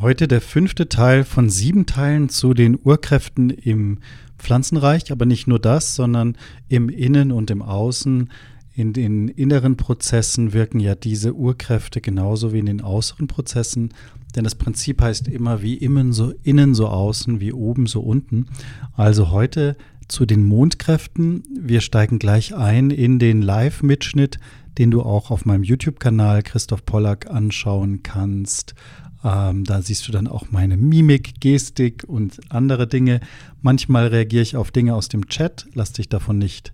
Heute der fünfte Teil von sieben Teilen zu den Urkräften im Pflanzenreich, aber nicht nur das, sondern im Innen und im Außen. In den inneren Prozessen wirken ja diese Urkräfte genauso wie in den äußeren Prozessen, denn das Prinzip heißt immer wie innen so, innen so außen, wie oben so unten. Also heute zu den Mondkräften. Wir steigen gleich ein in den Live-Mitschnitt, den du auch auf meinem YouTube-Kanal Christoph Pollack anschauen kannst. Ähm, da siehst du dann auch meine Mimik, Gestik und andere Dinge. Manchmal reagiere ich auf Dinge aus dem Chat, lass dich davon nicht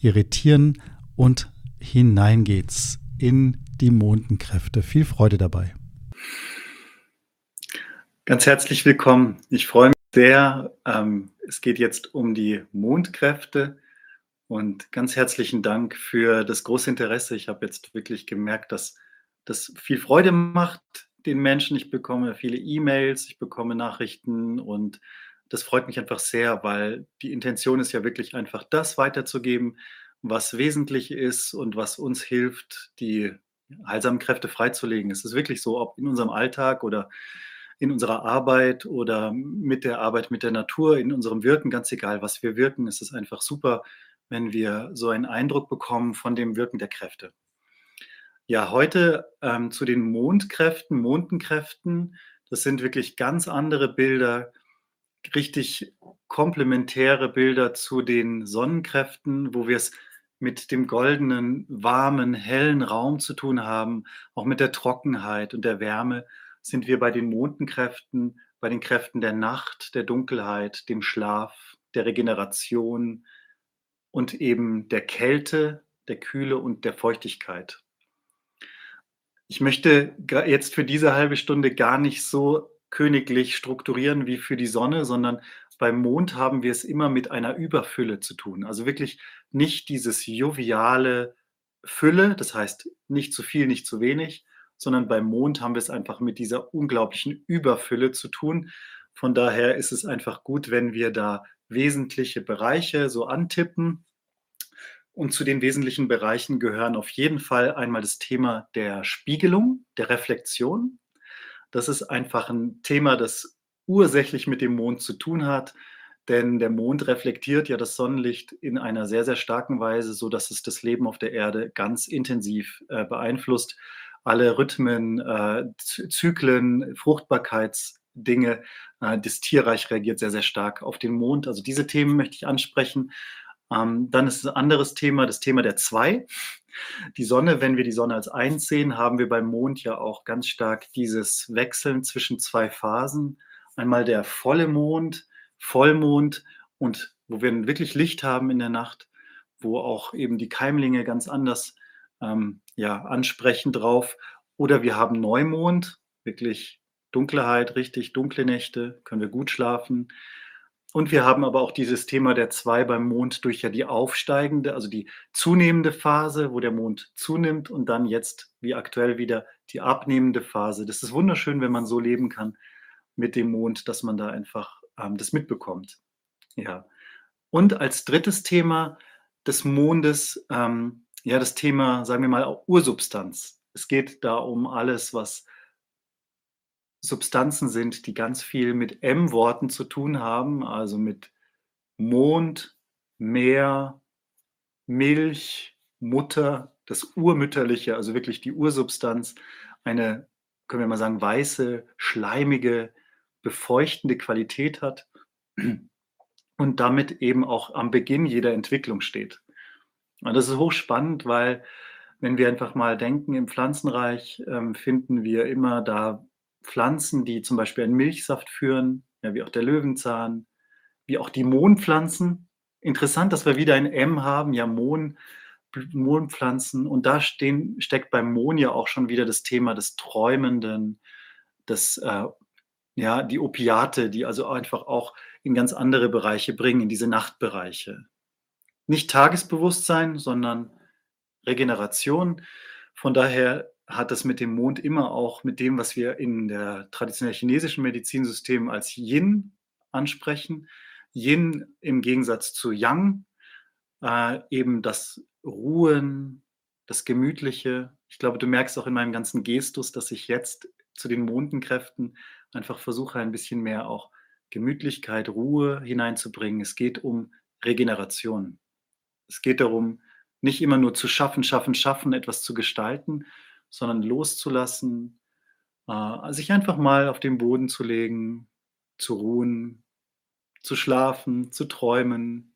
irritieren und hinein geht's in die Mondenkräfte. Viel Freude dabei. Ganz herzlich willkommen. Ich freue mich sehr. Ähm, es geht jetzt um die Mondkräfte und ganz herzlichen Dank für das große Interesse. Ich habe jetzt wirklich gemerkt, dass das viel Freude macht, den Menschen. Ich bekomme viele E-Mails, ich bekomme Nachrichten und das freut mich einfach sehr, weil die Intention ist ja wirklich einfach das weiterzugeben, was wesentlich ist und was uns hilft, die heilsamen Kräfte freizulegen. Es ist wirklich so, ob in unserem Alltag oder in unserer Arbeit oder mit der Arbeit mit der Natur, in unserem Wirken, ganz egal, was wir wirken, ist es einfach super, wenn wir so einen Eindruck bekommen von dem Wirken der Kräfte. Ja, heute ähm, zu den Mondkräften, Mondenkräften. Das sind wirklich ganz andere Bilder, richtig komplementäre Bilder zu den Sonnenkräften, wo wir es mit dem goldenen, warmen, hellen Raum zu tun haben, auch mit der Trockenheit und der Wärme, sind wir bei den Mondenkräften, bei den Kräften der Nacht, der Dunkelheit, dem Schlaf, der Regeneration und eben der Kälte, der Kühle und der Feuchtigkeit. Ich möchte jetzt für diese halbe Stunde gar nicht so königlich strukturieren wie für die Sonne, sondern beim Mond haben wir es immer mit einer Überfülle zu tun. Also wirklich nicht dieses joviale Fülle, das heißt nicht zu viel, nicht zu wenig, sondern beim Mond haben wir es einfach mit dieser unglaublichen Überfülle zu tun. Von daher ist es einfach gut, wenn wir da wesentliche Bereiche so antippen und zu den wesentlichen Bereichen gehören auf jeden Fall einmal das Thema der Spiegelung, der Reflexion. Das ist einfach ein Thema, das ursächlich mit dem Mond zu tun hat, denn der Mond reflektiert ja das Sonnenlicht in einer sehr, sehr starken Weise, so dass es das Leben auf der Erde ganz intensiv äh, beeinflusst. Alle Rhythmen, äh, Zyklen, Fruchtbarkeitsdinge, äh, das Tierreich reagiert sehr, sehr stark auf den Mond. Also diese Themen möchte ich ansprechen. Ähm, dann ist ein anderes Thema, das Thema der Zwei. Die Sonne, wenn wir die Sonne als eins sehen, haben wir beim Mond ja auch ganz stark dieses Wechseln zwischen zwei Phasen. Einmal der volle Mond, Vollmond und wo wir wirklich Licht haben in der Nacht, wo auch eben die Keimlinge ganz anders ähm, ja, ansprechen drauf. Oder wir haben Neumond, wirklich Dunkelheit, richtig dunkle Nächte, können wir gut schlafen. Und wir haben aber auch dieses Thema der zwei beim Mond durch ja die aufsteigende, also die zunehmende Phase, wo der Mond zunimmt und dann jetzt wie aktuell wieder die abnehmende Phase. Das ist wunderschön, wenn man so leben kann mit dem Mond, dass man da einfach ähm, das mitbekommt. Ja. Und als drittes Thema des Mondes, ähm, ja, das Thema, sagen wir mal, Ursubstanz. Es geht da um alles, was Substanzen sind, die ganz viel mit M-Worten zu tun haben, also mit Mond, Meer, Milch, Mutter, das Urmütterliche, also wirklich die Ursubstanz, eine, können wir mal sagen, weiße, schleimige, befeuchtende Qualität hat und damit eben auch am Beginn jeder Entwicklung steht. Und das ist hochspannend, weil wenn wir einfach mal denken, im Pflanzenreich ähm, finden wir immer da Pflanzen, die zum Beispiel einen Milchsaft führen, ja, wie auch der Löwenzahn, wie auch die Mohnpflanzen. Interessant, dass wir wieder ein M haben, ja, Mohn, Mohnpflanzen. Und da stehen, steckt beim Mohn ja auch schon wieder das Thema des Träumenden, des äh, ja, die Opiate, die also einfach auch in ganz andere Bereiche bringen, in diese Nachtbereiche. Nicht Tagesbewusstsein, sondern Regeneration. Von daher hat das mit dem Mond immer auch mit dem, was wir in der traditionell chinesischen Medizinsystem als Yin ansprechen. Yin im Gegensatz zu Yang, äh, eben das Ruhen, das Gemütliche. Ich glaube, du merkst auch in meinem ganzen Gestus, dass ich jetzt zu den Mondenkräften einfach versuche, ein bisschen mehr auch Gemütlichkeit, Ruhe hineinzubringen. Es geht um Regeneration. Es geht darum, nicht immer nur zu schaffen, schaffen, schaffen, etwas zu gestalten, sondern loszulassen, äh, sich einfach mal auf den Boden zu legen, zu ruhen, zu schlafen, zu träumen,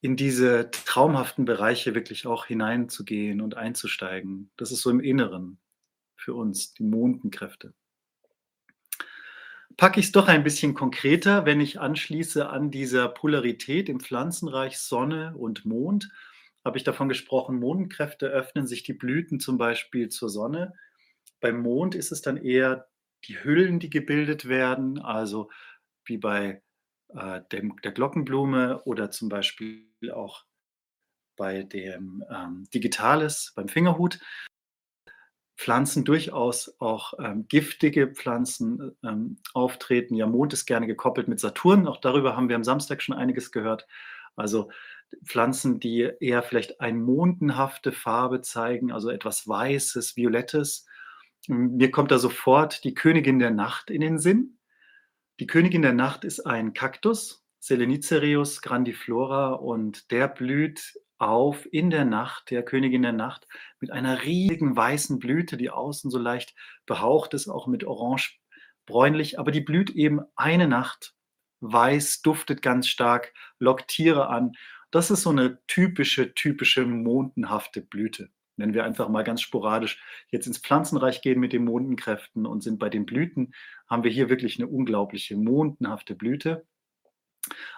in diese traumhaften Bereiche wirklich auch hineinzugehen und einzusteigen. Das ist so im Inneren für uns, die Mondenkräfte. Packe ich es doch ein bisschen konkreter, wenn ich anschließe an dieser Polarität im Pflanzenreich Sonne und Mond, habe ich davon gesprochen, Mondenkräfte öffnen sich die Blüten zum Beispiel zur Sonne. Beim Mond ist es dann eher die Hüllen, die gebildet werden, also wie bei äh, dem, der Glockenblume oder zum Beispiel auch bei dem ähm, Digitalis, beim Fingerhut. Pflanzen durchaus auch ähm, giftige Pflanzen ähm, auftreten. Ja, Mond ist gerne gekoppelt mit Saturn. Auch darüber haben wir am Samstag schon einiges gehört. Also Pflanzen, die eher vielleicht eine mondenhafte Farbe zeigen, also etwas Weißes, Violettes. Mir kommt da sofort die Königin der Nacht in den Sinn. Die Königin der Nacht ist ein Kaktus, Selenicereus grandiflora, und der blüht auf in der Nacht, der Königin der Nacht, mit einer riesigen weißen Blüte, die außen so leicht behaucht ist, auch mit orange bräunlich, aber die blüht eben eine Nacht weiß, duftet ganz stark, lockt Tiere an. Das ist so eine typische, typische mondenhafte Blüte wenn wir einfach mal ganz sporadisch jetzt ins Pflanzenreich gehen mit den Mondenkräften und sind bei den Blüten, haben wir hier wirklich eine unglaubliche mondenhafte Blüte.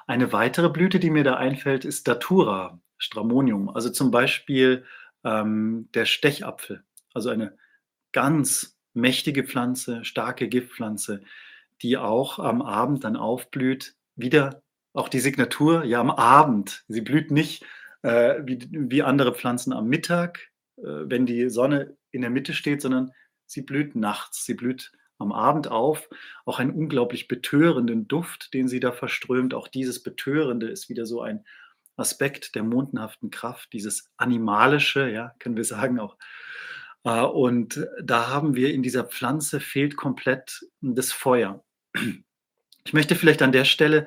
Eine weitere Blüte, die mir da einfällt, ist Datura, Stramonium, also zum Beispiel ähm, der Stechapfel, also eine ganz mächtige Pflanze, starke Giftpflanze, die auch am Abend dann aufblüht. Wieder auch die Signatur, ja am Abend. Sie blüht nicht äh, wie, wie andere Pflanzen am Mittag, äh, wenn die Sonne in der Mitte steht, sondern sie blüht nachts, sie blüht am Abend auf. Auch einen unglaublich betörenden Duft, den sie da verströmt. Auch dieses Betörende ist wieder so ein Aspekt der mondenhaften Kraft, dieses Animalische, ja, können wir sagen auch. Äh, und da haben wir in dieser Pflanze fehlt komplett das Feuer. Ich möchte vielleicht an der Stelle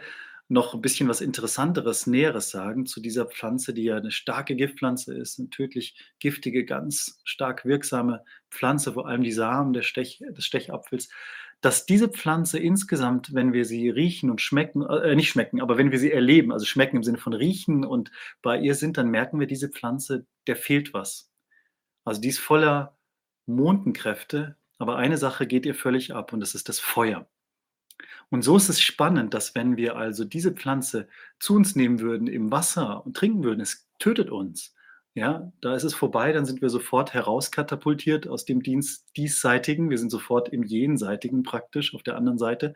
noch ein bisschen was Interessanteres, Näheres sagen zu dieser Pflanze, die ja eine starke Giftpflanze ist, eine tödlich giftige, ganz stark wirksame Pflanze, vor allem die Samen des, Stech, des Stechapfels, dass diese Pflanze insgesamt, wenn wir sie riechen und schmecken, äh, nicht schmecken, aber wenn wir sie erleben, also schmecken im Sinne von riechen und bei ihr sind, dann merken wir, diese Pflanze, der fehlt was. Also die ist voller Mondenkräfte, aber eine Sache geht ihr völlig ab und das ist das Feuer. Und so ist es spannend, dass wenn wir also diese Pflanze zu uns nehmen würden im Wasser und trinken würden, es tötet uns. Ja, da ist es vorbei, dann sind wir sofort herauskatapultiert aus dem Dienst diesseitigen. Wir sind sofort im jenseitigen praktisch auf der anderen Seite.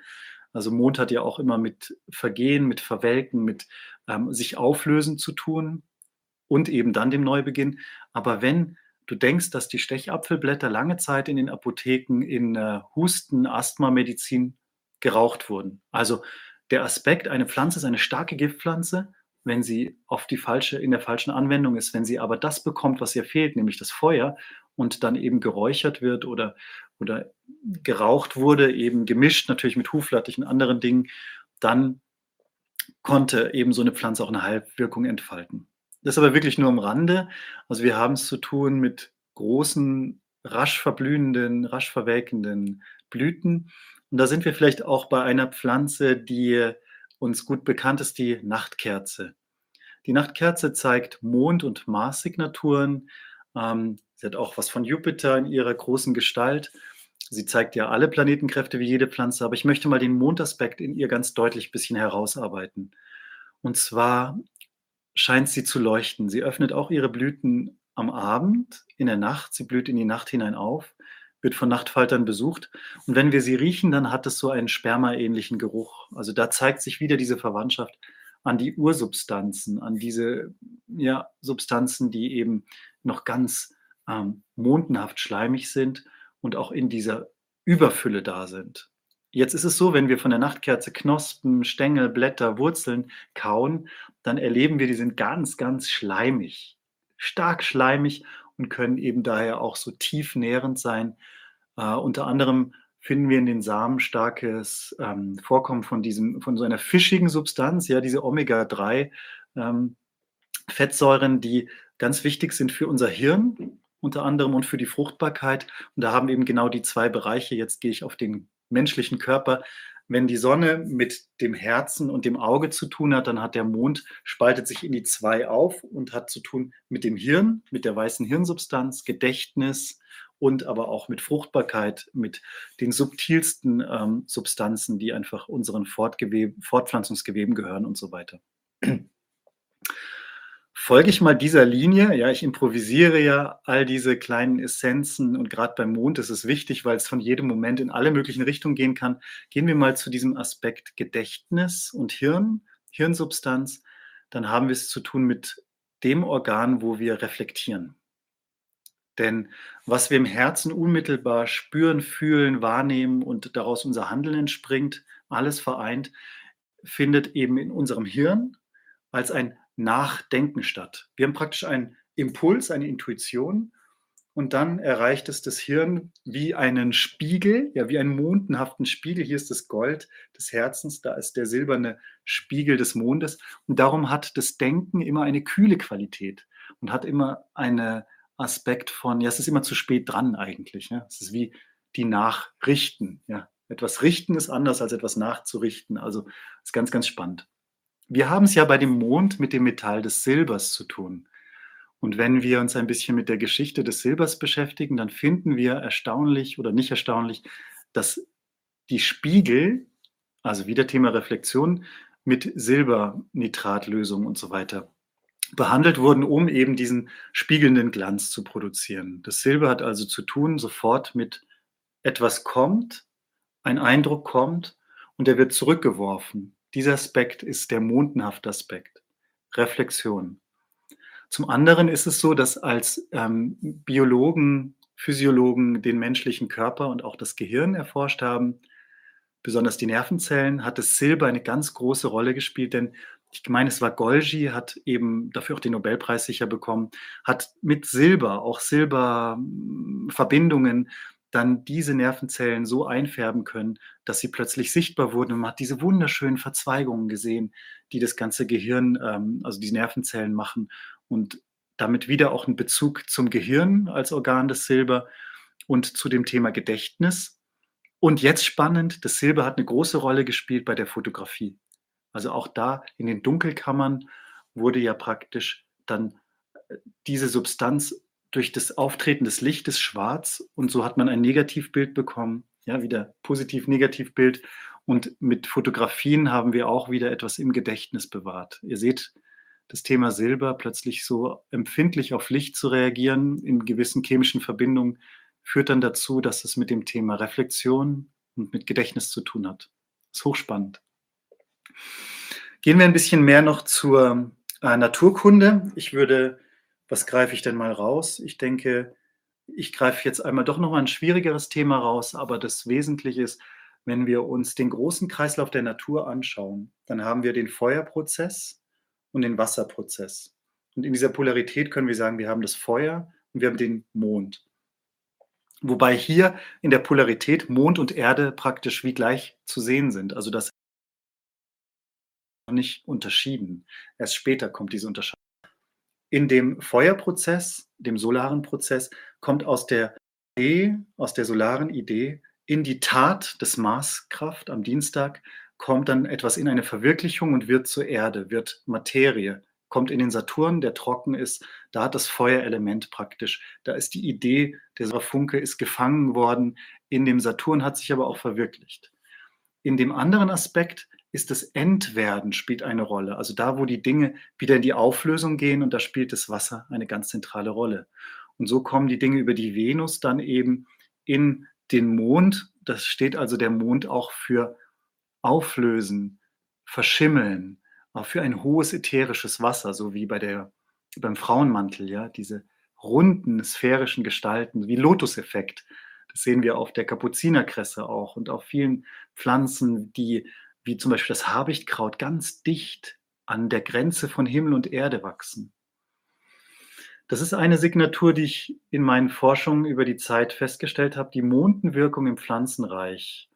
Also Mond hat ja auch immer mit Vergehen, mit Verwelken, mit ähm, sich auflösen zu tun und eben dann dem Neubeginn. Aber wenn du denkst, dass die Stechapfelblätter lange Zeit in den Apotheken in äh, Husten, Asthma-Medizin geraucht wurden. Also der Aspekt, eine Pflanze ist eine starke Giftpflanze, wenn sie auf die falsche, in der falschen Anwendung ist, wenn sie aber das bekommt, was ihr fehlt, nämlich das Feuer, und dann eben geräuchert wird oder, oder geraucht wurde, eben gemischt natürlich mit Huflattich und anderen Dingen, dann konnte eben so eine Pflanze auch eine Heilwirkung entfalten. Das ist aber wirklich nur am Rande. Also wir haben es zu tun mit großen, rasch verblühenden, rasch verwelkenden Blüten. Und da sind wir vielleicht auch bei einer Pflanze, die uns gut bekannt ist, die Nachtkerze. Die Nachtkerze zeigt Mond- und Mars-Signaturen. Ähm, sie hat auch was von Jupiter in ihrer großen Gestalt. Sie zeigt ja alle Planetenkräfte wie jede Pflanze, aber ich möchte mal den Mondaspekt in ihr ganz deutlich ein bisschen herausarbeiten. Und zwar scheint sie zu leuchten. Sie öffnet auch ihre Blüten am Abend, in der Nacht. Sie blüht in die Nacht hinein auf wird von Nachtfaltern besucht. Und wenn wir sie riechen, dann hat es so einen spermaähnlichen Geruch. Also da zeigt sich wieder diese Verwandtschaft an die Ursubstanzen, an diese ja, Substanzen, die eben noch ganz ähm, mondenhaft schleimig sind und auch in dieser Überfülle da sind. Jetzt ist es so, wenn wir von der Nachtkerze Knospen, Stängel, Blätter, Wurzeln kauen, dann erleben wir, die sind ganz, ganz schleimig, stark schleimig und können eben daher auch so tief nährend sein. Äh, unter anderem finden wir in den Samen starkes ähm, Vorkommen von diesem, von so einer fischigen Substanz, ja, diese Omega-3 ähm, die ganz wichtig sind für unser Hirn unter anderem und für die Fruchtbarkeit. Und da haben eben genau die zwei Bereiche. Jetzt gehe ich auf den menschlichen Körper. Wenn die Sonne mit dem Herzen und dem Auge zu tun hat, dann hat der Mond spaltet sich in die zwei auf und hat zu tun mit dem Hirn, mit der weißen Hirnsubstanz, Gedächtnis und aber auch mit Fruchtbarkeit, mit den subtilsten ähm, Substanzen, die einfach unseren Fortpflanzungsgeweben gehören und so weiter folge ich mal dieser Linie. Ja, ich improvisiere ja all diese kleinen Essenzen und gerade beim Mond ist es wichtig, weil es von jedem Moment in alle möglichen Richtungen gehen kann. Gehen wir mal zu diesem Aspekt Gedächtnis und Hirn, Hirnsubstanz. Dann haben wir es zu tun mit dem Organ, wo wir reflektieren. Denn was wir im Herzen unmittelbar spüren, fühlen, wahrnehmen und daraus unser Handeln entspringt, alles vereint, findet eben in unserem Hirn als ein Nachdenken statt. Wir haben praktisch einen Impuls, eine Intuition und dann erreicht es das Hirn wie einen Spiegel, ja, wie einen mondenhaften Spiegel. Hier ist das Gold des Herzens, da ist der silberne Spiegel des Mondes. Und darum hat das Denken immer eine kühle Qualität und hat immer einen Aspekt von, ja, es ist immer zu spät dran eigentlich. Ja. Es ist wie die Nachrichten. Ja. Etwas richten ist anders als etwas nachzurichten. Also ist ganz, ganz spannend. Wir haben es ja bei dem Mond mit dem Metall des Silbers zu tun. Und wenn wir uns ein bisschen mit der Geschichte des Silbers beschäftigen, dann finden wir erstaunlich oder nicht erstaunlich, dass die Spiegel, also wieder Thema Reflexion, mit Silbernitratlösung und so weiter behandelt wurden, um eben diesen spiegelnden Glanz zu produzieren. Das Silber hat also zu tun sofort mit etwas kommt, ein Eindruck kommt und der wird zurückgeworfen. Dieser Aspekt ist der mondenhafte Aspekt, Reflexion. Zum anderen ist es so, dass als ähm, Biologen, Physiologen den menschlichen Körper und auch das Gehirn erforscht haben, besonders die Nervenzellen, hat das Silber eine ganz große Rolle gespielt, denn ich meine, es war Golgi, hat eben dafür auch den Nobelpreis sicher bekommen, hat mit Silber, auch Silberverbindungen dann diese Nervenzellen so einfärben können, dass sie plötzlich sichtbar wurden. Und man hat diese wunderschönen Verzweigungen gesehen, die das ganze Gehirn, ähm, also die Nervenzellen machen und damit wieder auch einen Bezug zum Gehirn als Organ des Silber und zu dem Thema Gedächtnis. Und jetzt spannend, das Silber hat eine große Rolle gespielt bei der Fotografie. Also auch da in den Dunkelkammern wurde ja praktisch dann äh, diese Substanz durch das Auftreten des Lichtes schwarz und so hat man ein Negativbild bekommen. Ja, wieder Positiv-Negativbild. Und mit Fotografien haben wir auch wieder etwas im Gedächtnis bewahrt. Ihr seht, das Thema Silber plötzlich so empfindlich auf Licht zu reagieren in gewissen chemischen Verbindungen führt dann dazu, dass es mit dem Thema Reflexion und mit Gedächtnis zu tun hat. Das ist hochspannend. Gehen wir ein bisschen mehr noch zur äh, Naturkunde. Ich würde was greife ich denn mal raus? Ich denke, ich greife jetzt einmal doch noch mal ein schwierigeres Thema raus, aber das Wesentliche ist, wenn wir uns den großen Kreislauf der Natur anschauen, dann haben wir den Feuerprozess und den Wasserprozess. Und in dieser Polarität können wir sagen, wir haben das Feuer und wir haben den Mond. Wobei hier in der Polarität Mond und Erde praktisch wie gleich zu sehen sind. Also das nicht unterschieden. Erst später kommt diese Unterscheidung. In dem Feuerprozess, dem solaren Prozess, kommt aus der Idee, aus der solaren Idee in die Tat des Maßkraft am Dienstag, kommt dann etwas in eine Verwirklichung und wird zur Erde, wird Materie, kommt in den Saturn, der trocken ist, da hat das Feuerelement praktisch, da ist die Idee, der Funke ist gefangen worden, in dem Saturn hat sich aber auch verwirklicht. In dem anderen Aspekt ist das Entwerden spielt eine Rolle. Also da, wo die Dinge wieder in die Auflösung gehen und da spielt das Wasser eine ganz zentrale Rolle. Und so kommen die Dinge über die Venus dann eben in den Mond. Das steht also der Mond auch für Auflösen, Verschimmeln, auch für ein hohes ätherisches Wasser, so wie bei der, beim Frauenmantel, ja, diese runden sphärischen Gestalten, wie Lotuseffekt. Das sehen wir auf der Kapuzinerkresse auch und auf vielen Pflanzen, die wie zum Beispiel das Habichtkraut ganz dicht an der Grenze von Himmel und Erde wachsen. Das ist eine Signatur, die ich in meinen Forschungen über die Zeit festgestellt habe. Die Mondenwirkung im Pflanzenreich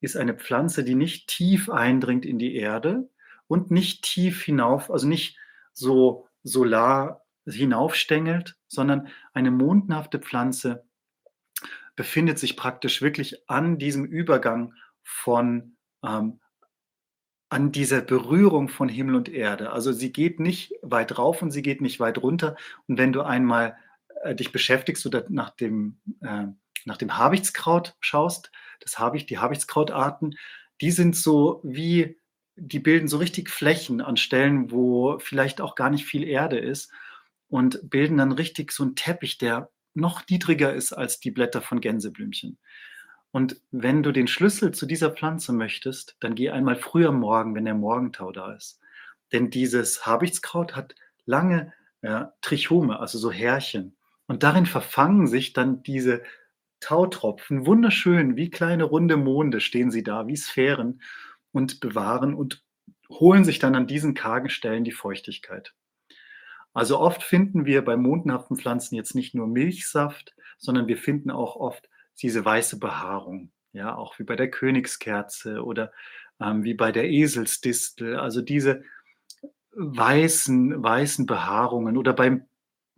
ist eine Pflanze, die nicht tief eindringt in die Erde und nicht tief hinauf, also nicht so solar hinaufstängelt, sondern eine mondenhafte Pflanze befindet sich praktisch wirklich an diesem Übergang von ähm, an dieser Berührung von Himmel und Erde. Also sie geht nicht weit rauf und sie geht nicht weit runter. Und wenn du einmal äh, dich beschäftigst oder nach dem, äh, nach dem Habichtskraut schaust, das Habicht, die Habichtskrautarten, die sind so wie, die bilden so richtig Flächen an Stellen, wo vielleicht auch gar nicht viel Erde ist und bilden dann richtig so einen Teppich, der noch niedriger ist als die Blätter von Gänseblümchen. Und wenn du den Schlüssel zu dieser Pflanze möchtest, dann geh einmal früh am Morgen, wenn der Morgentau da ist. Denn dieses Habichtskraut hat lange ja, Trichome, also so Härchen. Und darin verfangen sich dann diese Tautropfen, wunderschön, wie kleine runde Monde stehen sie da, wie Sphären und bewahren und holen sich dann an diesen kargen Stellen die Feuchtigkeit. Also oft finden wir bei mondenhaften Pflanzen jetzt nicht nur Milchsaft, sondern wir finden auch oft diese weiße Behaarung, ja, auch wie bei der Königskerze oder ähm, wie bei der Eselsdistel, also diese weißen, weißen Behaarungen oder beim,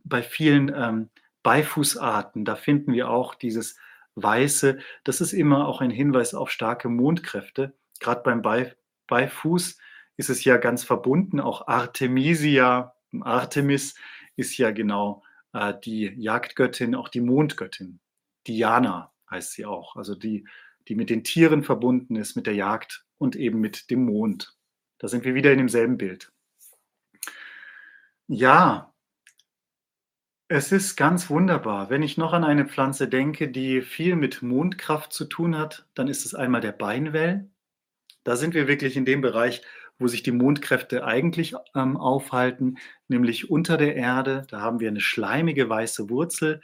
bei vielen ähm, Beifußarten, da finden wir auch dieses Weiße. Das ist immer auch ein Hinweis auf starke Mondkräfte. Gerade beim Bei, Beifuß ist es ja ganz verbunden. Auch Artemisia, Artemis ist ja genau äh, die Jagdgöttin, auch die Mondgöttin. Diana heißt sie auch, also die, die mit den Tieren verbunden ist, mit der Jagd und eben mit dem Mond. Da sind wir wieder in demselben Bild. Ja, es ist ganz wunderbar. Wenn ich noch an eine Pflanze denke, die viel mit Mondkraft zu tun hat, dann ist es einmal der Beinwell. Da sind wir wirklich in dem Bereich, wo sich die Mondkräfte eigentlich ähm, aufhalten, nämlich unter der Erde. Da haben wir eine schleimige weiße Wurzel,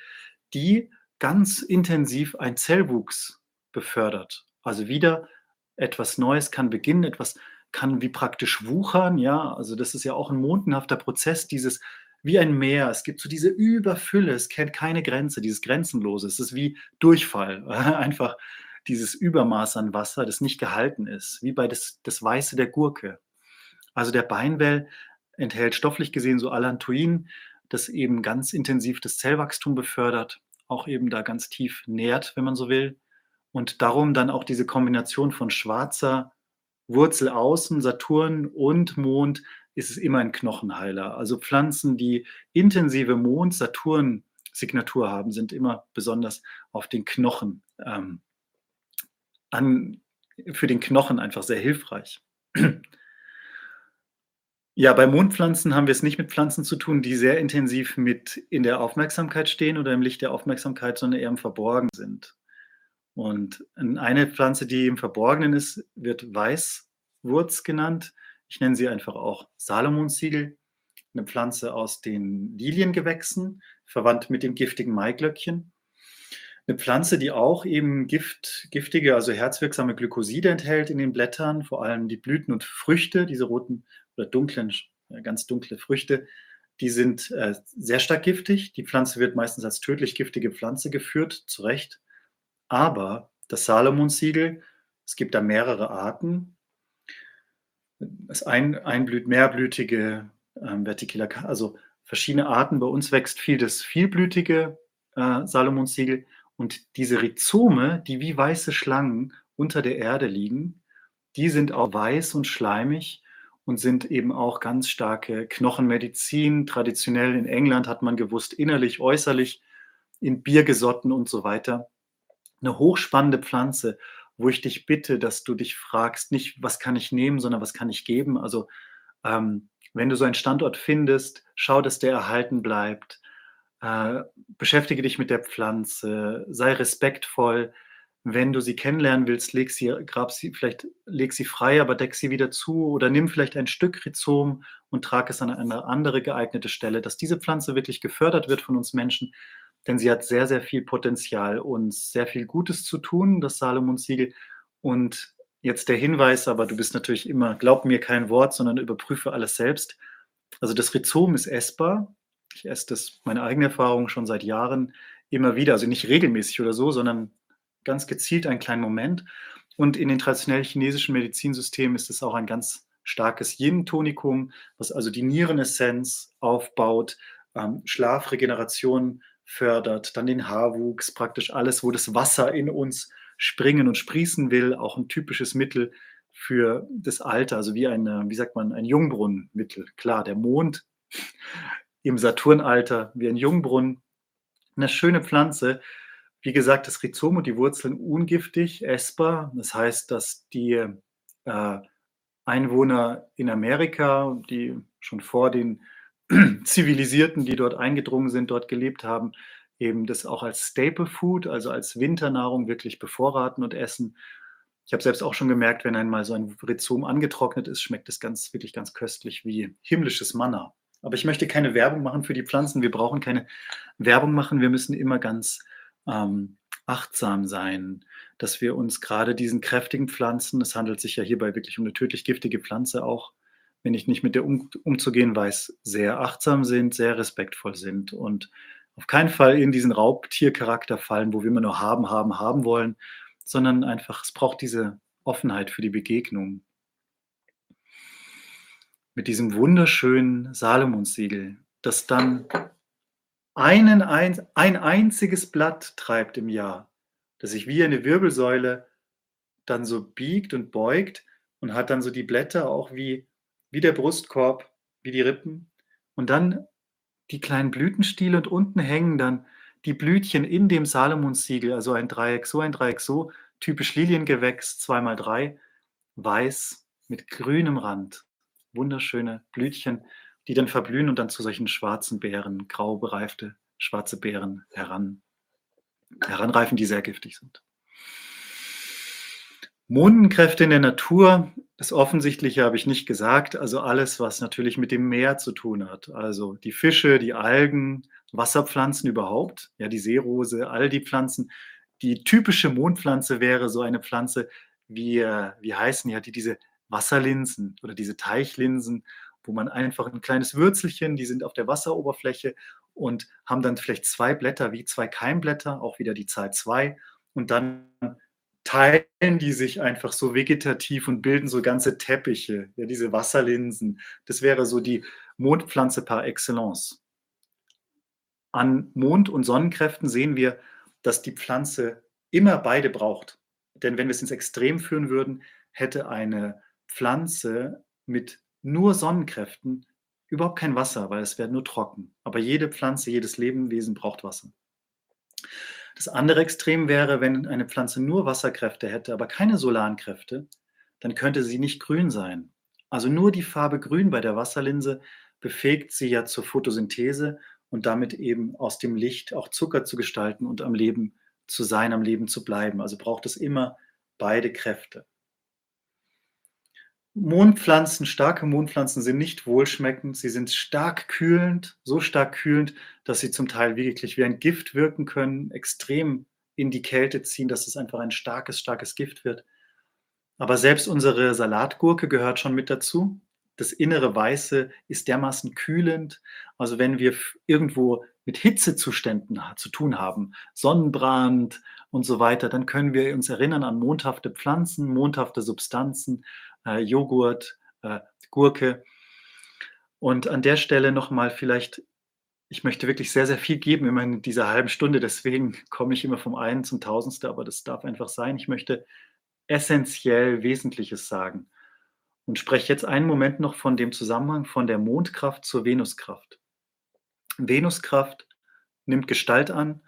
die ganz intensiv ein Zellwuchs befördert. Also wieder etwas Neues kann beginnen, etwas kann wie praktisch wuchern, ja, also das ist ja auch ein mondenhafter Prozess, dieses wie ein Meer, es gibt so diese Überfülle, es kennt keine Grenze, dieses Grenzenlose, es ist wie Durchfall, einfach dieses Übermaß an Wasser, das nicht gehalten ist, wie bei das, das Weiße der Gurke. Also der Beinwell enthält stofflich gesehen so Allantoin, das eben ganz intensiv das Zellwachstum befördert auch eben da ganz tief nährt, wenn man so will. Und darum dann auch diese Kombination von schwarzer Wurzel außen, Saturn und Mond, ist es immer ein Knochenheiler. Also Pflanzen, die intensive Mond-Saturn-Signatur haben, sind immer besonders auf den Knochen, ähm, an, für den Knochen einfach sehr hilfreich. Ja, bei Mondpflanzen haben wir es nicht mit Pflanzen zu tun, die sehr intensiv mit in der Aufmerksamkeit stehen oder im Licht der Aufmerksamkeit, sondern eher im Verborgen sind. Und eine Pflanze, die im Verborgenen ist, wird Weißwurz genannt. Ich nenne sie einfach auch Salomonsiegel. Eine Pflanze aus den Liliengewächsen, verwandt mit dem giftigen Maiglöckchen. Eine Pflanze, die auch eben Gift, giftige, also herzwirksame Glykoside enthält in den Blättern, vor allem die Blüten und Früchte, diese roten oder dunklen, äh, ganz dunkle Früchte, die sind äh, sehr stark giftig. Die Pflanze wird meistens als tödlich giftige Pflanze geführt, zu Recht. Aber das Salomonsiegel, es gibt da mehrere Arten. Es ein, einblüht mehrblütige ähm, Verticilla, also verschiedene Arten. Bei uns wächst viel das vielblütige äh, Salomonsiegel und diese Rhizome, die wie weiße Schlangen unter der Erde liegen, die sind auch weiß und schleimig und sind eben auch ganz starke Knochenmedizin. Traditionell in England hat man gewusst, innerlich, äußerlich, in Biergesotten und so weiter. Eine hochspannende Pflanze, wo ich dich bitte, dass du dich fragst, nicht, was kann ich nehmen, sondern was kann ich geben. Also ähm, wenn du so einen Standort findest, schau, dass der erhalten bleibt. Äh, beschäftige dich mit der Pflanze, sei respektvoll. Wenn du sie kennenlernen willst, leg sie, grab sie, vielleicht leg sie frei, aber deck sie wieder zu oder nimm vielleicht ein Stück Rhizom und trag es an eine andere geeignete Stelle, dass diese Pflanze wirklich gefördert wird von uns Menschen, denn sie hat sehr, sehr viel Potenzial, uns sehr viel Gutes zu tun, das Salomon-Siegel. Und jetzt der Hinweis, aber du bist natürlich immer, glaub mir kein Wort, sondern überprüfe alles selbst. Also das Rhizom ist essbar, ich esse das, meine eigene Erfahrung, schon seit Jahren immer wieder. Also nicht regelmäßig oder so, sondern ganz gezielt einen kleinen Moment. Und in den traditionellen chinesischen Medizinsystemen ist es auch ein ganz starkes Yin-Tonikum, was also die Nierenessenz aufbaut, ähm, Schlafregeneration fördert, dann den Haarwuchs, praktisch alles, wo das Wasser in uns springen und sprießen will, auch ein typisches Mittel für das Alter, also wie ein, wie sagt man, ein Jungbrunnenmittel. Klar, der Mond im Saturnalter wie ein Jungbrunnen. Eine schöne Pflanze. Wie gesagt, das Rhizom und die Wurzeln ungiftig, essbar. Das heißt, dass die äh, Einwohner in Amerika, die schon vor den Zivilisierten, die dort eingedrungen sind, dort gelebt haben, eben das auch als Staple Food, also als Winternahrung wirklich bevorraten und essen. Ich habe selbst auch schon gemerkt, wenn einmal so ein Rhizom angetrocknet ist, schmeckt es ganz, wirklich ganz köstlich wie himmlisches Manna. Aber ich möchte keine Werbung machen für die Pflanzen. Wir brauchen keine Werbung machen. Wir müssen immer ganz ähm, achtsam sein, dass wir uns gerade diesen kräftigen Pflanzen, es handelt sich ja hierbei wirklich um eine tödlich giftige Pflanze auch, wenn ich nicht mit der um, umzugehen weiß, sehr achtsam sind, sehr respektvoll sind und auf keinen Fall in diesen Raubtiercharakter fallen, wo wir immer nur haben, haben, haben wollen, sondern einfach, es braucht diese Offenheit für die Begegnung. Mit diesem wunderschönen Salomonsiegel, das dann einen, ein, ein einziges Blatt treibt im Jahr, das sich wie eine Wirbelsäule dann so biegt und beugt und hat dann so die Blätter auch wie, wie der Brustkorb, wie die Rippen. Und dann die kleinen Blütenstiele und unten hängen dann die Blütchen in dem Salomonsiegel, also ein Dreieck so, ein Dreieck so, typisch Liliengewächs, zweimal drei, weiß mit grünem Rand. Wunderschöne Blütchen, die dann verblühen und dann zu solchen schwarzen Beeren, grau bereifte schwarze Beeren heran, heranreifen, die sehr giftig sind. Mondenkräfte in der Natur, das Offensichtliche habe ich nicht gesagt, also alles, was natürlich mit dem Meer zu tun hat. Also die Fische, die Algen, Wasserpflanzen überhaupt, ja, die Seerose, all die Pflanzen. Die typische Mondpflanze wäre so eine Pflanze, wie, äh, wie heißen ja, die diese Wasserlinsen oder diese Teichlinsen, wo man einfach ein kleines Würzelchen, die sind auf der Wasseroberfläche und haben dann vielleicht zwei Blätter wie zwei Keimblätter, auch wieder die Zahl zwei. Und dann teilen die sich einfach so vegetativ und bilden so ganze Teppiche, ja, diese Wasserlinsen. Das wäre so die Mondpflanze par excellence. An Mond- und Sonnenkräften sehen wir, dass die Pflanze immer beide braucht. Denn wenn wir es ins Extrem führen würden, hätte eine Pflanze mit nur Sonnenkräften überhaupt kein Wasser, weil es wäre nur trocken. Aber jede Pflanze, jedes Lebewesen braucht Wasser. Das andere Extrem wäre, wenn eine Pflanze nur Wasserkräfte hätte, aber keine solaren Kräfte, dann könnte sie nicht grün sein. Also nur die Farbe grün bei der Wasserlinse befähigt sie ja zur Photosynthese und damit eben aus dem Licht auch Zucker zu gestalten und am Leben zu sein, am Leben zu bleiben. Also braucht es immer beide Kräfte. Mondpflanzen, starke Mondpflanzen sind nicht wohlschmeckend. Sie sind stark kühlend, so stark kühlend, dass sie zum Teil wirklich wie ein Gift wirken können, extrem in die Kälte ziehen, dass es einfach ein starkes, starkes Gift wird. Aber selbst unsere Salatgurke gehört schon mit dazu. Das innere Weiße ist dermaßen kühlend. Also wenn wir irgendwo mit Hitzezuständen zu tun haben, Sonnenbrand und so weiter, dann können wir uns erinnern an mondhafte Pflanzen, mondhafte Substanzen, äh, Joghurt, äh, Gurke. Und an der Stelle nochmal vielleicht, ich möchte wirklich sehr, sehr viel geben immer in dieser halben Stunde, deswegen komme ich immer vom einen zum Tausendste, aber das darf einfach sein. Ich möchte essentiell Wesentliches sagen und spreche jetzt einen Moment noch von dem Zusammenhang von der Mondkraft zur Venuskraft. Venuskraft nimmt Gestalt an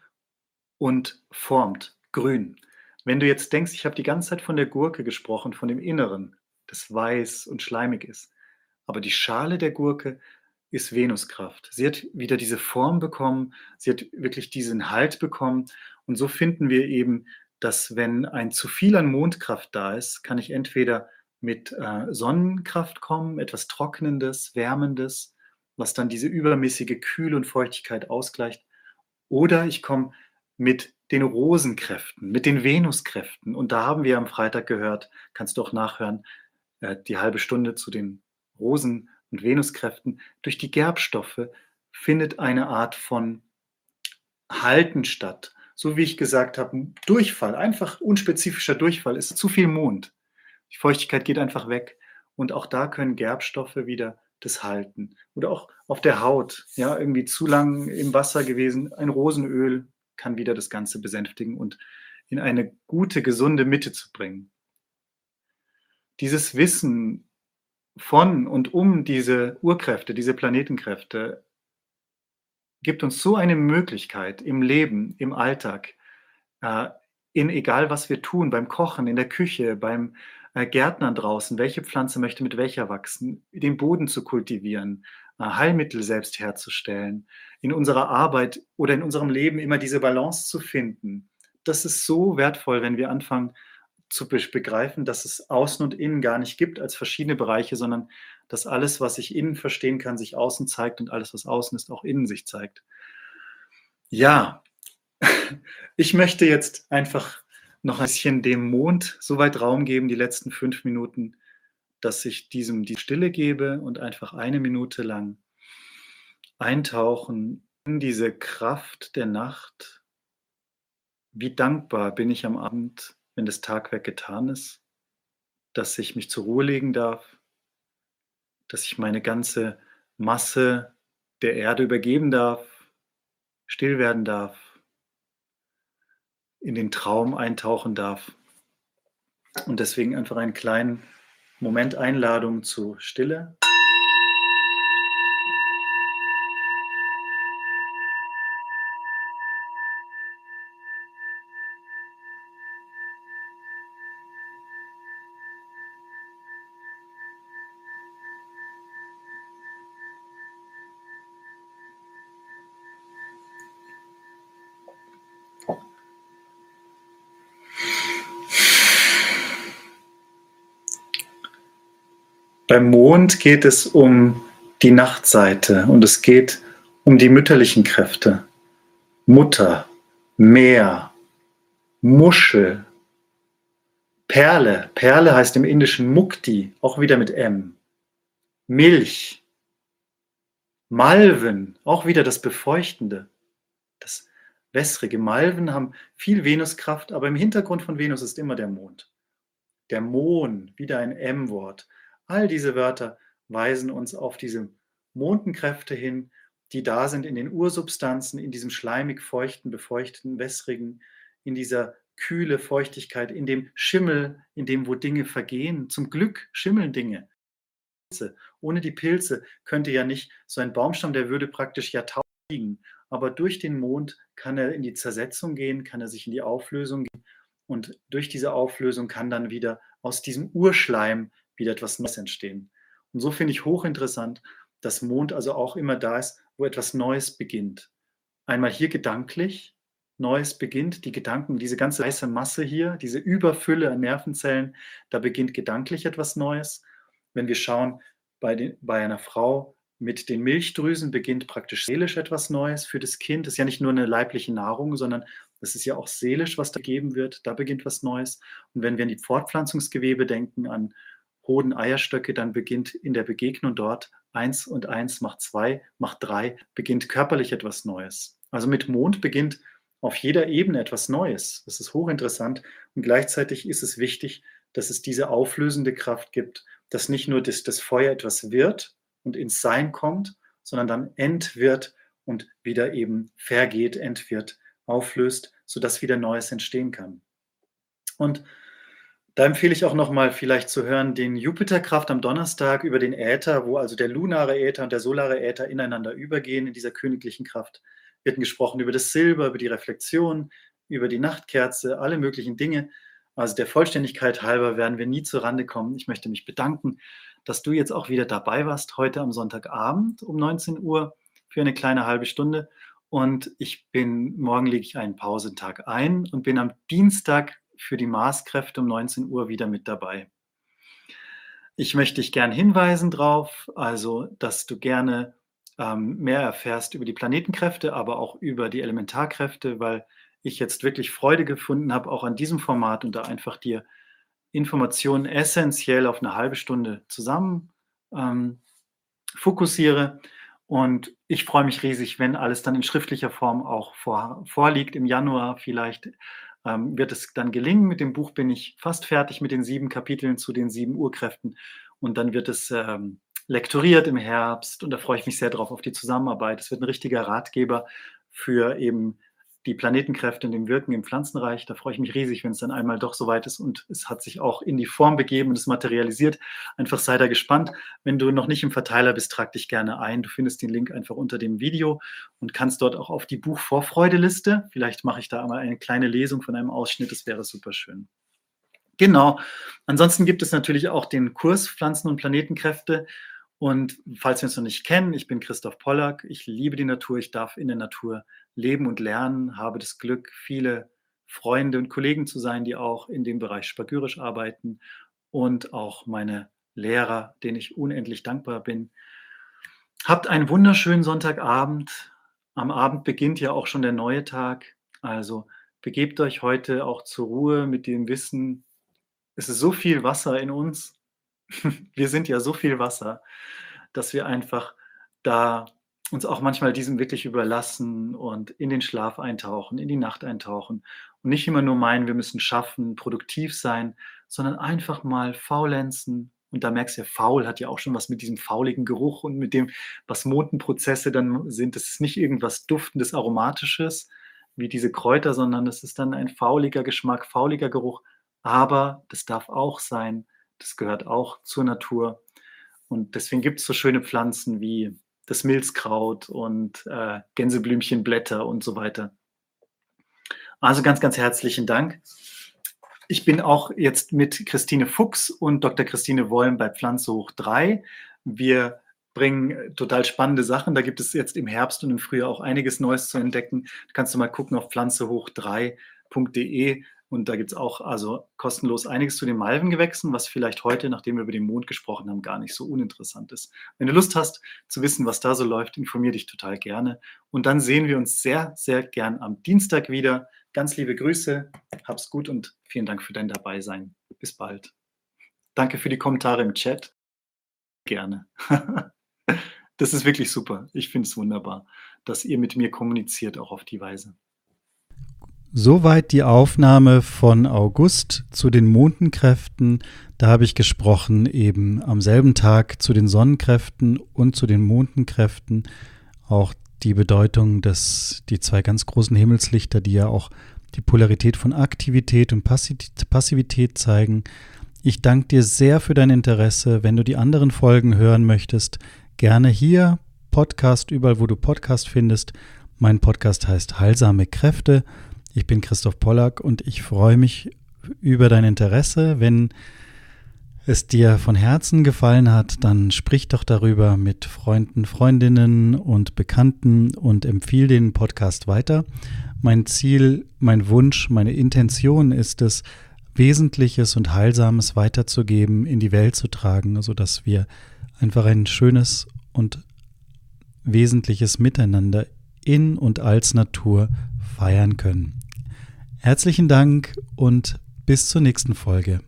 und formt grün. Wenn du jetzt denkst, ich habe die ganze Zeit von der Gurke gesprochen, von dem Inneren, das weiß und schleimig ist. Aber die Schale der Gurke ist Venuskraft. Sie hat wieder diese Form bekommen, sie hat wirklich diesen Halt bekommen. Und so finden wir eben, dass wenn ein zu viel an Mondkraft da ist, kann ich entweder mit äh, Sonnenkraft kommen, etwas Trocknendes, Wärmendes, was dann diese übermäßige Kühle und Feuchtigkeit ausgleicht. Oder ich komme mit den Rosenkräften, mit den Venuskräften. Und da haben wir am Freitag gehört, kannst du auch nachhören, die halbe Stunde zu den Rosen- und Venuskräften. Durch die Gerbstoffe findet eine Art von Halten statt. So wie ich gesagt habe, Durchfall, einfach unspezifischer Durchfall, ist zu viel Mond. Die Feuchtigkeit geht einfach weg. Und auch da können Gerbstoffe wieder das halten. Oder auch auf der Haut, ja, irgendwie zu lang im Wasser gewesen, ein Rosenöl kann wieder das Ganze besänftigen und in eine gute, gesunde Mitte zu bringen. Dieses Wissen von und um diese Urkräfte, diese Planetenkräfte, gibt uns so eine Möglichkeit im Leben, im Alltag, äh, in egal was wir tun, beim Kochen, in der Küche, beim äh, Gärtnern draußen, welche Pflanze möchte mit welcher wachsen, den Boden zu kultivieren, äh, Heilmittel selbst herzustellen, in unserer Arbeit oder in unserem Leben immer diese Balance zu finden. Das ist so wertvoll, wenn wir anfangen zu begreifen, dass es Außen und Innen gar nicht gibt als verschiedene Bereiche, sondern dass alles, was ich innen verstehen kann, sich außen zeigt und alles, was außen ist, auch innen sich zeigt. Ja, ich möchte jetzt einfach noch ein bisschen dem Mond so weit Raum geben, die letzten fünf Minuten, dass ich diesem die Stille gebe und einfach eine Minute lang eintauchen in diese Kraft der Nacht. Wie dankbar bin ich am Abend, wenn das Tagwerk getan ist, dass ich mich zur Ruhe legen darf, dass ich meine ganze Masse der Erde übergeben darf, still werden darf, in den Traum eintauchen darf. Und deswegen einfach einen kleinen Moment Einladung zu Stille. Beim Mond geht es um die Nachtseite und es geht um die mütterlichen Kräfte. Mutter, Meer, Muschel, Perle. Perle heißt im Indischen Mukti, auch wieder mit M. Milch, Malven, auch wieder das Befeuchtende, das wässrige. Malven haben viel Venuskraft, aber im Hintergrund von Venus ist immer der Mond. Der Mond, wieder ein M-Wort. All diese Wörter weisen uns auf diese Mondenkräfte hin, die da sind in den Ursubstanzen, in diesem schleimig feuchten, befeuchteten, wässrigen, in dieser kühle Feuchtigkeit, in dem Schimmel, in dem, wo Dinge vergehen. Zum Glück schimmeln Dinge. Ohne die Pilze könnte ja nicht so ein Baumstamm, der würde praktisch Jahrtausende liegen. Aber durch den Mond kann er in die Zersetzung gehen, kann er sich in die Auflösung gehen. Und durch diese Auflösung kann dann wieder aus diesem Urschleim wieder etwas Neues entstehen. Und so finde ich hochinteressant, dass Mond also auch immer da ist, wo etwas Neues beginnt. Einmal hier gedanklich, Neues beginnt, die Gedanken, diese ganze weiße Masse hier, diese Überfülle an Nervenzellen, da beginnt gedanklich etwas Neues. Wenn wir schauen, bei, den, bei einer Frau mit den Milchdrüsen beginnt praktisch seelisch etwas Neues für das Kind. Das ist ja nicht nur eine leibliche Nahrung, sondern das ist ja auch seelisch, was da gegeben wird. Da beginnt was Neues. Und wenn wir an die Fortpflanzungsgewebe denken, an Hoden, Eierstöcke, dann beginnt in der Begegnung dort eins und eins macht zwei, macht drei, beginnt körperlich etwas Neues. Also mit Mond beginnt auf jeder Ebene etwas Neues. Das ist hochinteressant und gleichzeitig ist es wichtig, dass es diese auflösende Kraft gibt, dass nicht nur das, das Feuer etwas wird und ins Sein kommt, sondern dann entwirrt und wieder eben vergeht, entwirrt, auflöst, sodass wieder Neues entstehen kann. Und da empfehle ich auch nochmal vielleicht zu hören den Jupiterkraft am Donnerstag über den Äther, wo also der lunare Äther und der solare Äther ineinander übergehen in dieser königlichen Kraft. Wir hatten gesprochen über das Silber, über die Reflexion, über die Nachtkerze, alle möglichen Dinge. Also der Vollständigkeit halber werden wir nie zur Rande kommen. Ich möchte mich bedanken, dass du jetzt auch wieder dabei warst, heute am Sonntagabend um 19 Uhr für eine kleine halbe Stunde. Und ich bin, morgen lege ich einen Pausentag ein und bin am Dienstag für die Marskräfte um 19 Uhr wieder mit dabei. Ich möchte dich gern hinweisen darauf, also dass du gerne ähm, mehr erfährst über die Planetenkräfte, aber auch über die Elementarkräfte, weil ich jetzt wirklich Freude gefunden habe, auch an diesem Format und da einfach dir Informationen essentiell auf eine halbe Stunde zusammen ähm, fokussiere. Und ich freue mich riesig, wenn alles dann in schriftlicher Form auch vor, vorliegt. Im Januar vielleicht ähm, wird es dann gelingen. Mit dem Buch bin ich fast fertig mit den sieben Kapiteln zu den sieben Urkräften. Und dann wird es ähm, lektoriert im Herbst. Und da freue ich mich sehr drauf auf die Zusammenarbeit. Es wird ein richtiger Ratgeber für eben die Planetenkräfte in dem Wirken im Pflanzenreich. Da freue ich mich riesig, wenn es dann einmal doch soweit ist und es hat sich auch in die Form begeben und es materialisiert. Einfach sei da gespannt. Wenn du noch nicht im Verteiler bist, trag dich gerne ein. Du findest den Link einfach unter dem Video und kannst dort auch auf die Buchvorfreudeliste. Vielleicht mache ich da einmal eine kleine Lesung von einem Ausschnitt. Das wäre super schön. Genau. Ansonsten gibt es natürlich auch den Kurs Pflanzen- und Planetenkräfte. Und falls wir uns noch nicht kennen, ich bin Christoph Pollack. Ich liebe die Natur. Ich darf in der Natur leben und lernen, habe das Glück, viele Freunde und Kollegen zu sein, die auch in dem Bereich spagyrisch arbeiten und auch meine Lehrer, denen ich unendlich dankbar bin. Habt einen wunderschönen Sonntagabend. Am Abend beginnt ja auch schon der neue Tag. Also begebt euch heute auch zur Ruhe mit dem Wissen, es ist so viel Wasser in uns wir sind ja so viel Wasser, dass wir einfach da uns auch manchmal diesem wirklich überlassen und in den Schlaf eintauchen, in die Nacht eintauchen und nicht immer nur meinen, wir müssen schaffen, produktiv sein, sondern einfach mal faulenzen. Und da merkst du ja, faul hat ja auch schon was mit diesem fauligen Geruch und mit dem, was Mondenprozesse dann sind. Das ist nicht irgendwas Duftendes, Aromatisches wie diese Kräuter, sondern es ist dann ein fauliger Geschmack, fauliger Geruch. Aber das darf auch sein, das gehört auch zur Natur. Und deswegen gibt es so schöne Pflanzen wie das Milzkraut und äh, Gänseblümchenblätter und so weiter. Also ganz, ganz herzlichen Dank. Ich bin auch jetzt mit Christine Fuchs und Dr. Christine Wollm bei Pflanze hoch 3. Wir bringen total spannende Sachen. Da gibt es jetzt im Herbst und im Frühjahr auch einiges Neues zu entdecken. Da kannst du mal gucken auf pflanzehoch3.de. Und da gibt es auch also kostenlos einiges zu den Malvengewächsen, was vielleicht heute, nachdem wir über den Mond gesprochen haben, gar nicht so uninteressant ist. Wenn du Lust hast zu wissen, was da so läuft, informier dich total gerne. Und dann sehen wir uns sehr, sehr gern am Dienstag wieder. Ganz liebe Grüße, hab's gut und vielen Dank für dein Dabeisein. Bis bald. Danke für die Kommentare im Chat. Gerne. das ist wirklich super. Ich finde es wunderbar, dass ihr mit mir kommuniziert, auch auf die Weise. Soweit die Aufnahme von August zu den Mondenkräften. Da habe ich gesprochen eben am selben Tag zu den Sonnenkräften und zu den Mondenkräften. Auch die Bedeutung, dass die zwei ganz großen Himmelslichter, die ja auch die Polarität von Aktivität und Passivität zeigen. Ich danke dir sehr für dein Interesse. Wenn du die anderen Folgen hören möchtest, gerne hier, Podcast, überall wo du Podcast findest. Mein Podcast heißt Heilsame Kräfte. Ich bin Christoph Pollack und ich freue mich über dein Interesse. Wenn es dir von Herzen gefallen hat, dann sprich doch darüber mit Freunden, Freundinnen und Bekannten und empfiehl den Podcast weiter. Mein Ziel, mein Wunsch, meine Intention ist es, Wesentliches und Heilsames weiterzugeben, in die Welt zu tragen, sodass wir einfach ein schönes und wesentliches Miteinander in und als Natur feiern können. Herzlichen Dank und bis zur nächsten Folge.